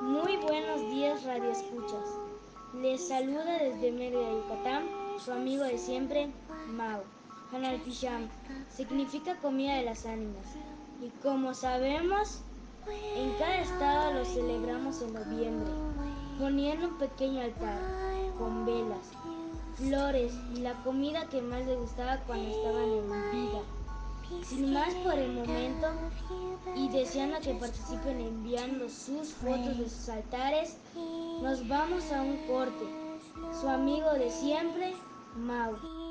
Muy buenos días, Radio Escuchas. Les saluda desde Mérida, Yucatán, su amigo de siempre, Mau. Hanalpisham significa comida de las ánimas. Y como sabemos, en cada estado lo celebramos en noviembre, poniendo un pequeño altar con velas, flores y la comida que más les gustaba cuando estaban en vida. Sin más por el momento, y deseando que participen enviando sus fotos de sus altares, nos vamos a un corte. Su amigo de siempre, Mau.